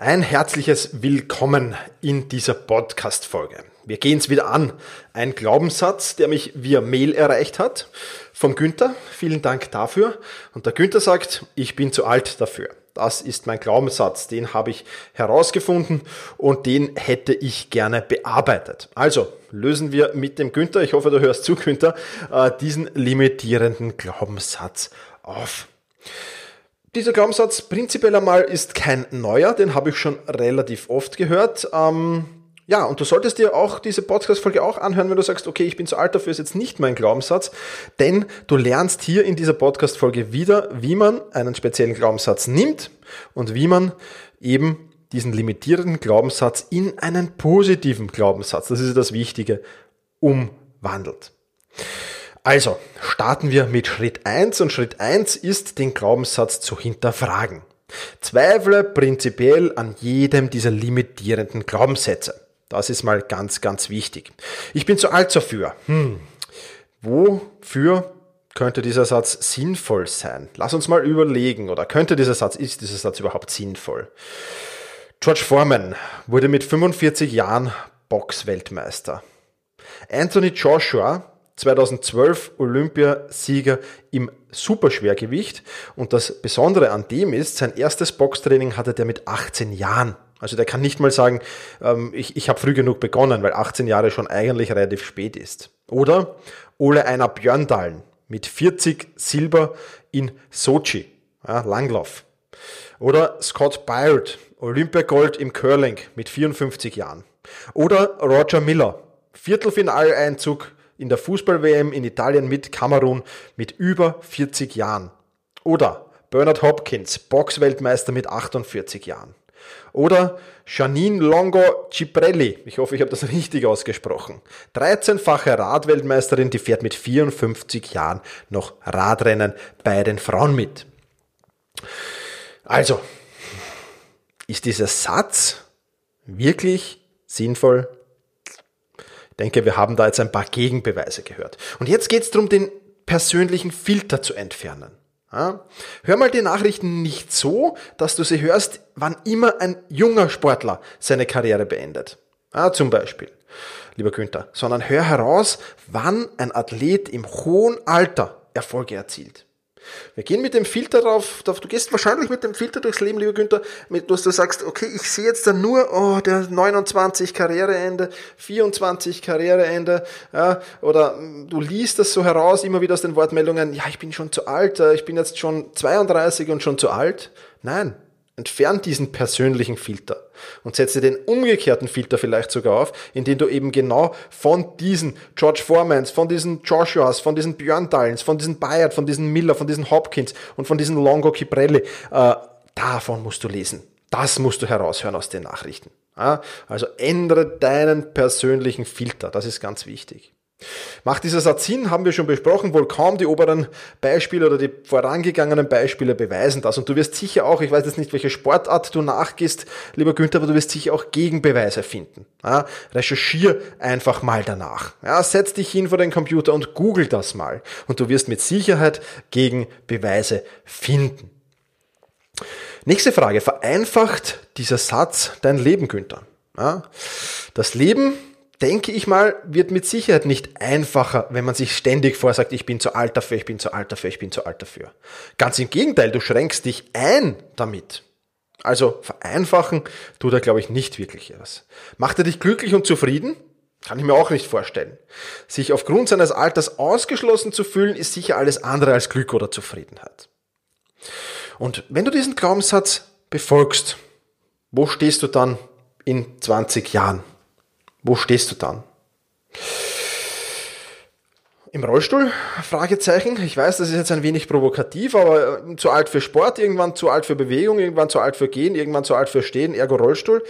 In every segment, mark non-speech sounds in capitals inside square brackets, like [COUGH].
Ein herzliches Willkommen in dieser Podcast-Folge. Wir gehen es wieder an. Ein Glaubenssatz, der mich via Mail erreicht hat, vom Günther. Vielen Dank dafür. Und der Günther sagt, ich bin zu alt dafür. Das ist mein Glaubenssatz. Den habe ich herausgefunden und den hätte ich gerne bearbeitet. Also lösen wir mit dem Günther, ich hoffe, du hörst zu, Günther, äh, diesen limitierenden Glaubenssatz auf. Dieser Glaubenssatz prinzipiell einmal ist kein neuer, den habe ich schon relativ oft gehört. Ähm, ja, und du solltest dir auch diese Podcast-Folge auch anhören, wenn du sagst, okay, ich bin zu alt dafür, ist jetzt nicht mein Glaubenssatz, denn du lernst hier in dieser Podcast-Folge wieder, wie man einen speziellen Glaubenssatz nimmt und wie man eben diesen limitierenden Glaubenssatz in einen positiven Glaubenssatz, das ist das Wichtige, umwandelt. Also, starten wir mit Schritt 1 und Schritt 1 ist, den Glaubenssatz zu hinterfragen. Zweifle prinzipiell an jedem dieser limitierenden Glaubenssätze. Das ist mal ganz, ganz wichtig. Ich bin zu alt dafür. Hm. Wofür könnte dieser Satz sinnvoll sein? Lass uns mal überlegen, oder könnte dieser Satz, ist dieser Satz überhaupt sinnvoll? George Foreman wurde mit 45 Jahren Boxweltmeister. Anthony Joshua 2012 Olympiasieger im Superschwergewicht. Und das Besondere an dem ist, sein erstes Boxtraining hatte der mit 18 Jahren. Also der kann nicht mal sagen, ähm, ich, ich habe früh genug begonnen, weil 18 Jahre schon eigentlich relativ spät ist. Oder Ole Einer Björndalen mit 40 Silber in Sochi, ja, Langlauf. Oder Scott Byard, Olympiagold im Curling mit 54 Jahren. Oder Roger Miller, Viertelfinaleinzug in der Fußball-WM in Italien mit Kamerun mit über 40 Jahren. Oder Bernard Hopkins, Boxweltmeister mit 48 Jahren. Oder Janine Longo Ciprelli, ich hoffe, ich habe das [LAUGHS] richtig ausgesprochen. 13-fache Radweltmeisterin, die fährt mit 54 Jahren noch Radrennen bei den Frauen mit. Also, ist dieser Satz wirklich sinnvoll denke, wir haben da jetzt ein paar Gegenbeweise gehört. Und jetzt geht es darum, den persönlichen Filter zu entfernen. Ja? Hör mal die Nachrichten nicht so, dass du sie hörst, wann immer ein junger Sportler seine Karriere beendet. Ja, zum Beispiel, lieber Günther, sondern hör heraus, wann ein Athlet im hohen Alter Erfolge erzielt. Wir gehen mit dem Filter drauf, du gehst wahrscheinlich mit dem Filter durchs Leben, lieber Günther, mit, dass du sagst, okay, ich sehe jetzt dann nur, oh, der 29 Karriereende, 24 Karriereende, ja, oder mm, du liest das so heraus, immer wieder aus den Wortmeldungen, ja, ich bin schon zu alt, äh, ich bin jetzt schon 32 und schon zu alt. Nein, Entfern diesen persönlichen Filter und setze den umgekehrten Filter vielleicht sogar auf, indem du eben genau von diesen George Formans, von diesen Joshuas, von diesen Björn Dallens, von diesen Bayard, von diesen Miller, von diesen Hopkins und von diesen Longo Kiprelli, äh, davon musst du lesen. Das musst du heraushören aus den Nachrichten. Also ändere deinen persönlichen Filter, das ist ganz wichtig. Macht dieser Satz Sinn, haben wir schon besprochen, wohl kaum die oberen Beispiele oder die vorangegangenen Beispiele beweisen das. Und du wirst sicher auch, ich weiß jetzt nicht, welche Sportart du nachgehst, lieber Günther, aber du wirst sicher auch Gegenbeweise finden. Ja, recherchier einfach mal danach. Ja, setz dich hin vor den Computer und google das mal. Und du wirst mit Sicherheit Gegenbeweise finden. Nächste Frage. Vereinfacht dieser Satz dein Leben, Günther? Ja, das Leben denke ich mal, wird mit Sicherheit nicht einfacher, wenn man sich ständig vorsagt, ich bin zu alt dafür, ich bin zu alt dafür, ich bin zu alt dafür. Ganz im Gegenteil, du schränkst dich ein damit. Also vereinfachen tut er, glaube ich, nicht wirklich etwas. Macht er dich glücklich und zufrieden? Kann ich mir auch nicht vorstellen. Sich aufgrund seines Alters ausgeschlossen zu fühlen, ist sicher alles andere als Glück oder Zufriedenheit. Und wenn du diesen Glaubenssatz befolgst, wo stehst du dann in 20 Jahren? Wo stehst du dann? Im Rollstuhl? Fragezeichen. Ich weiß, das ist jetzt ein wenig provokativ, aber äh, zu alt für Sport, irgendwann zu alt für Bewegung, irgendwann zu alt für Gehen, irgendwann zu alt für Stehen, ergo Rollstuhl.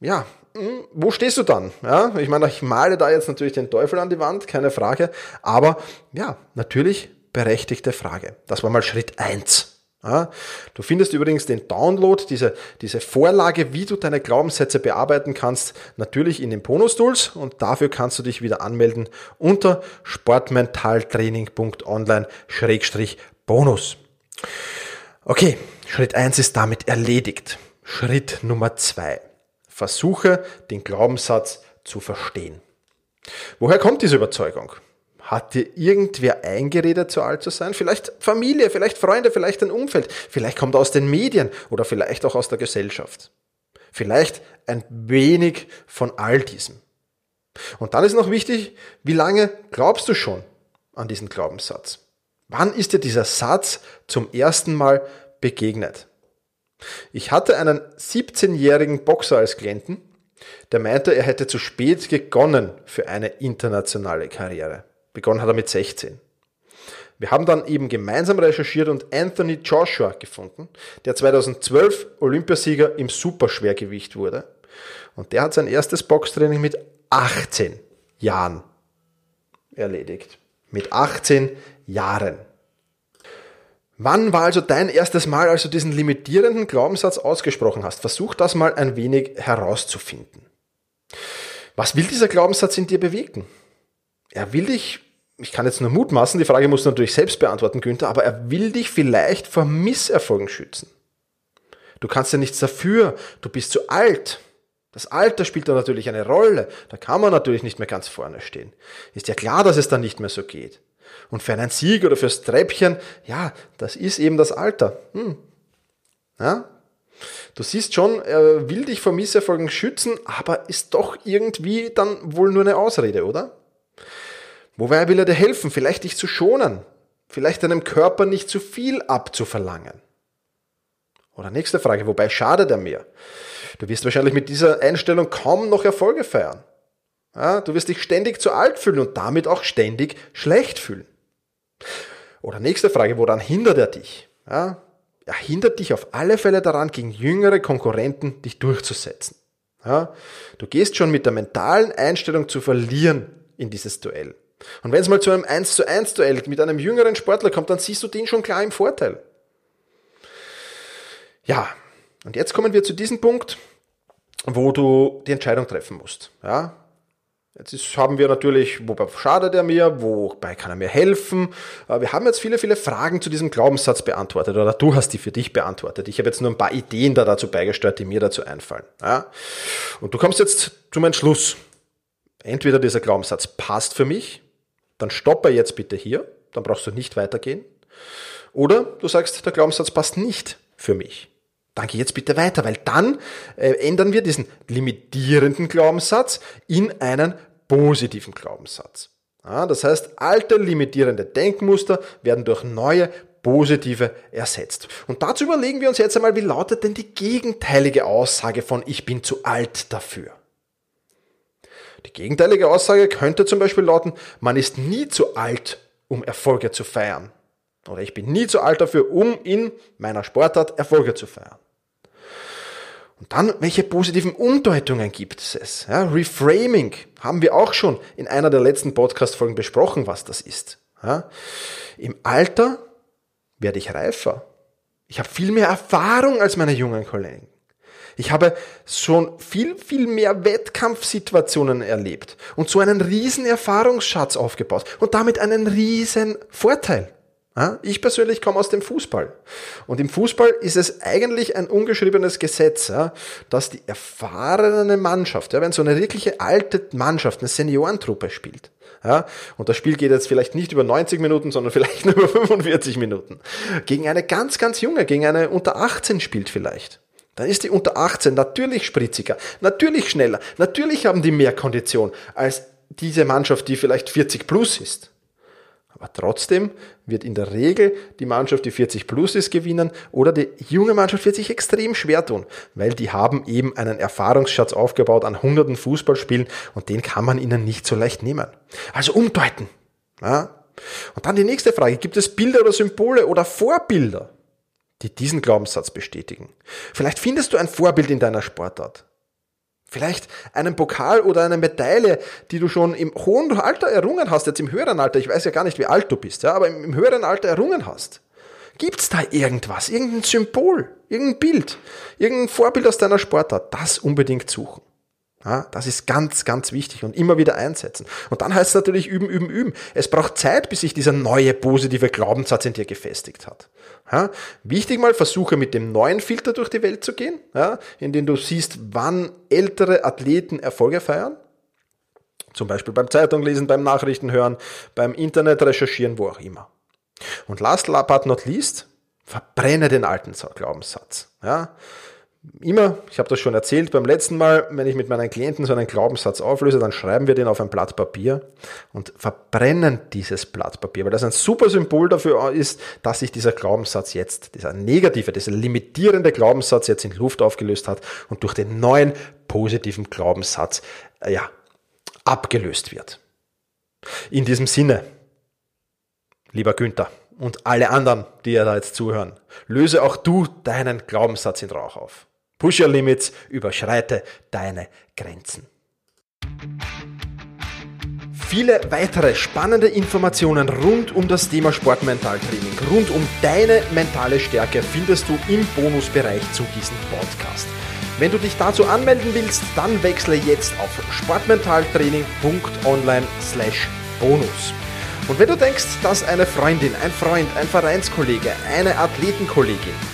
Ja, hm, wo stehst du dann? Ja, ich meine, ich male da jetzt natürlich den Teufel an die Wand, keine Frage. Aber ja, natürlich berechtigte Frage. Das war mal Schritt eins. Ja, du findest übrigens den Download, diese, diese Vorlage, wie du deine Glaubenssätze bearbeiten kannst, natürlich in den Bonus-Tools und dafür kannst du dich wieder anmelden unter sportmentaltraining.online-bonus. Okay, Schritt eins ist damit erledigt. Schritt Nummer zwei: Versuche den Glaubenssatz zu verstehen. Woher kommt diese Überzeugung? Hat dir irgendwer eingeredet, zu alt zu sein? Vielleicht Familie, vielleicht Freunde, vielleicht ein Umfeld. Vielleicht kommt er aus den Medien oder vielleicht auch aus der Gesellschaft. Vielleicht ein wenig von all diesem. Und dann ist noch wichtig, wie lange glaubst du schon an diesen Glaubenssatz? Wann ist dir dieser Satz zum ersten Mal begegnet? Ich hatte einen 17-jährigen Boxer als Klienten, der meinte, er hätte zu spät gegonnen für eine internationale Karriere. Begonnen hat er mit 16. Wir haben dann eben gemeinsam recherchiert und Anthony Joshua gefunden, der 2012 Olympiasieger im Superschwergewicht wurde. Und der hat sein erstes Boxtraining mit 18 Jahren erledigt. Mit 18 Jahren. Wann war also dein erstes Mal, als du diesen limitierenden Glaubenssatz ausgesprochen hast? Versuch das mal ein wenig herauszufinden. Was will dieser Glaubenssatz in dir bewegen? Er will dich, ich kann jetzt nur mutmaßen, die Frage musst du natürlich selbst beantworten, Günther, aber er will dich vielleicht vor Misserfolgen schützen. Du kannst ja nichts dafür, du bist zu alt. Das Alter spielt da natürlich eine Rolle. Da kann man natürlich nicht mehr ganz vorne stehen. Ist ja klar, dass es dann nicht mehr so geht. Und für einen Sieg oder fürs Treppchen, ja, das ist eben das Alter. Hm. Ja? Du siehst schon, er will dich vor Misserfolgen schützen, aber ist doch irgendwie dann wohl nur eine Ausrede, oder? Wobei will er dir helfen, vielleicht dich zu schonen, vielleicht deinem Körper nicht zu viel abzuverlangen. Oder nächste Frage, wobei schadet er mir? Du wirst wahrscheinlich mit dieser Einstellung kaum noch Erfolge feiern. Ja, du wirst dich ständig zu alt fühlen und damit auch ständig schlecht fühlen. Oder nächste Frage, woran hindert er dich? Ja, er hindert dich auf alle Fälle daran, gegen jüngere Konkurrenten dich durchzusetzen. Ja, du gehst schon mit der mentalen Einstellung zu verlieren in dieses Duell. Und wenn es mal zu einem 1 zu 1 Duell mit einem jüngeren Sportler kommt, dann siehst du den schon klar im Vorteil. Ja, und jetzt kommen wir zu diesem Punkt, wo du die Entscheidung treffen musst. Ja, Jetzt ist, haben wir natürlich, wobei schadet er mir, wobei kann er mir helfen. Äh, wir haben jetzt viele, viele Fragen zu diesem Glaubenssatz beantwortet oder du hast die für dich beantwortet. Ich habe jetzt nur ein paar Ideen da dazu beigesteuert, die mir dazu einfallen. Ja? Und du kommst jetzt zu meinem Schluss. Entweder dieser Glaubenssatz passt für mich, dann stoppe jetzt bitte hier, dann brauchst du nicht weitergehen. Oder du sagst, der Glaubenssatz passt nicht für mich. Dann geh jetzt bitte weiter, weil dann äh, ändern wir diesen limitierenden Glaubenssatz in einen positiven Glaubenssatz. Ja, das heißt, alte limitierende Denkmuster werden durch neue positive ersetzt. Und dazu überlegen wir uns jetzt einmal, wie lautet denn die gegenteilige Aussage von ich bin zu alt dafür? Die gegenteilige Aussage könnte zum Beispiel lauten, man ist nie zu alt, um Erfolge zu feiern. Oder ich bin nie zu alt dafür, um in meiner Sportart Erfolge zu feiern. Und dann, welche positiven Umdeutungen gibt es? Ja, Reframing haben wir auch schon in einer der letzten Podcast-Folgen besprochen, was das ist. Ja, Im Alter werde ich reifer. Ich habe viel mehr Erfahrung als meine jungen Kollegen. Ich habe schon viel, viel mehr Wettkampfsituationen erlebt und so einen riesen Erfahrungsschatz aufgebaut und damit einen riesen Vorteil. Ich persönlich komme aus dem Fußball. Und im Fußball ist es eigentlich ein ungeschriebenes Gesetz, dass die erfahrene Mannschaft, wenn so eine wirkliche alte Mannschaft, eine Seniorentruppe spielt, und das Spiel geht jetzt vielleicht nicht über 90 Minuten, sondern vielleicht [LAUGHS] nur über 45 Minuten, gegen eine ganz, ganz junge, gegen eine unter 18 spielt vielleicht. Dann ist die unter 18 natürlich spritziger, natürlich schneller, natürlich haben die mehr Kondition als diese Mannschaft, die vielleicht 40 plus ist. Aber trotzdem wird in der Regel die Mannschaft, die 40 plus ist, gewinnen oder die junge Mannschaft wird sich extrem schwer tun, weil die haben eben einen Erfahrungsschatz aufgebaut an hunderten Fußballspielen und den kann man ihnen nicht so leicht nehmen. Also umdeuten. Ja? Und dann die nächste Frage, gibt es Bilder oder Symbole oder Vorbilder, die diesen Glaubenssatz bestätigen? Vielleicht findest du ein Vorbild in deiner Sportart. Vielleicht einen Pokal oder eine Medaille, die du schon im hohen Alter errungen hast, jetzt im höheren Alter. Ich weiß ja gar nicht, wie alt du bist, ja, aber im höheren Alter errungen hast. Gibt's da irgendwas, irgendein Symbol, irgendein Bild, irgendein Vorbild aus deiner Sportart? Das unbedingt suchen. Ja, das ist ganz, ganz wichtig und immer wieder einsetzen. Und dann heißt es natürlich üben, üben, üben. Es braucht Zeit, bis sich dieser neue positive Glaubenssatz in dir gefestigt hat. Ja, wichtig mal, versuche mit dem neuen Filter durch die Welt zu gehen, ja, indem du siehst, wann ältere Athleten Erfolge feiern. Zum Beispiel beim Zeitung lesen, beim Nachrichten hören, beim Internet recherchieren, wo auch immer. Und last but not least, verbrenne den alten Glaubenssatz. Ja, immer, ich habe das schon erzählt beim letzten Mal, wenn ich mit meinen Klienten so einen Glaubenssatz auflöse, dann schreiben wir den auf ein Blatt Papier und verbrennen dieses Blatt Papier, weil das ein super Symbol dafür ist, dass sich dieser Glaubenssatz jetzt, dieser negative, dieser limitierende Glaubenssatz jetzt in Luft aufgelöst hat und durch den neuen positiven Glaubenssatz, äh, ja, abgelöst wird. In diesem Sinne, lieber Günther, und alle anderen, die ja da jetzt zuhören, löse auch du deinen Glaubenssatz in Rauch auf. Push your limits, überschreite deine Grenzen. Viele weitere spannende Informationen rund um das Thema Sportmentaltraining, rund um deine mentale Stärke findest du im Bonusbereich zu diesem Podcast. Wenn du dich dazu anmelden willst, dann wechsle jetzt auf sportmentaltraining.online/bonus. Und wenn du denkst, dass eine Freundin, ein Freund, ein Vereinskollege, eine Athletenkollegin